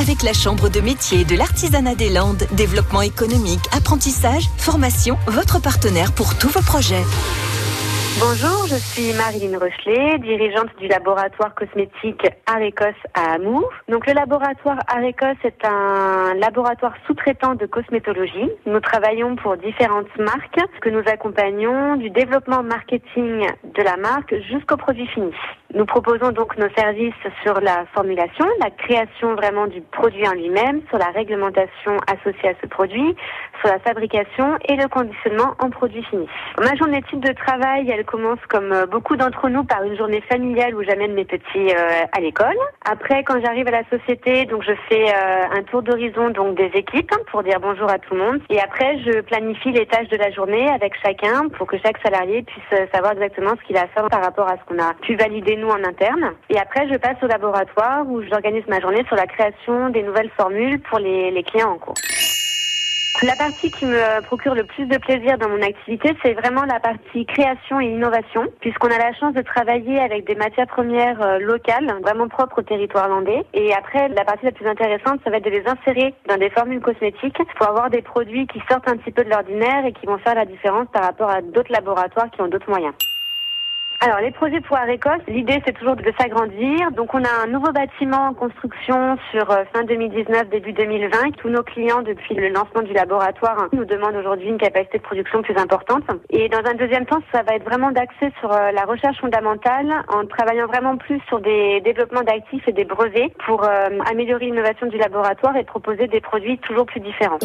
avec la Chambre de métier de l'artisanat des Landes. Développement économique, apprentissage, formation, votre partenaire pour tous vos projets. Bonjour, je suis Marilyn Rochelet, dirigeante du laboratoire cosmétique Arécos à Amour. Donc le laboratoire Arécos est un laboratoire sous-traitant de cosmétologie. Nous travaillons pour différentes marques que nous accompagnons du développement marketing de la marque jusqu'au produit fini. Nous proposons donc nos services sur la formulation, la création vraiment du produit en lui-même, sur la réglementation associée à ce produit, sur la fabrication et le conditionnement en produit fini. Ma journée type de travail, elle commence comme euh, beaucoup d'entre nous par une journée familiale où j'amène mes petits euh, à l'école. Après, quand j'arrive à la société, donc je fais euh, un tour d'horizon donc des équipes hein, pour dire bonjour à tout le monde. Et après, je planifie les tâches de la journée avec chacun pour que chaque salarié puisse savoir exactement ce qu'il a à faire par rapport à ce qu'on a pu valider nous en interne. Et après, je passe au laboratoire où j'organise ma journée sur la création des nouvelles formules pour les, les clients en cours. La partie qui me procure le plus de plaisir dans mon activité, c'est vraiment la partie création et innovation, puisqu'on a la chance de travailler avec des matières premières euh, locales, vraiment propres au territoire landais. Et après, la partie la plus intéressante, ça va être de les insérer dans des formules cosmétiques pour avoir des produits qui sortent un petit peu de l'ordinaire et qui vont faire la différence par rapport à d'autres laboratoires qui ont d'autres moyens. Alors les projets pour Arécos, l'idée c'est toujours de s'agrandir. Donc on a un nouveau bâtiment en construction sur euh, fin 2019, début 2020. Tous nos clients depuis le lancement du laboratoire nous demandent aujourd'hui une capacité de production plus importante. Et dans un deuxième temps, ça va être vraiment d'axer sur euh, la recherche fondamentale en travaillant vraiment plus sur des développements d'actifs et des brevets pour euh, améliorer l'innovation du laboratoire et proposer des produits toujours plus différents.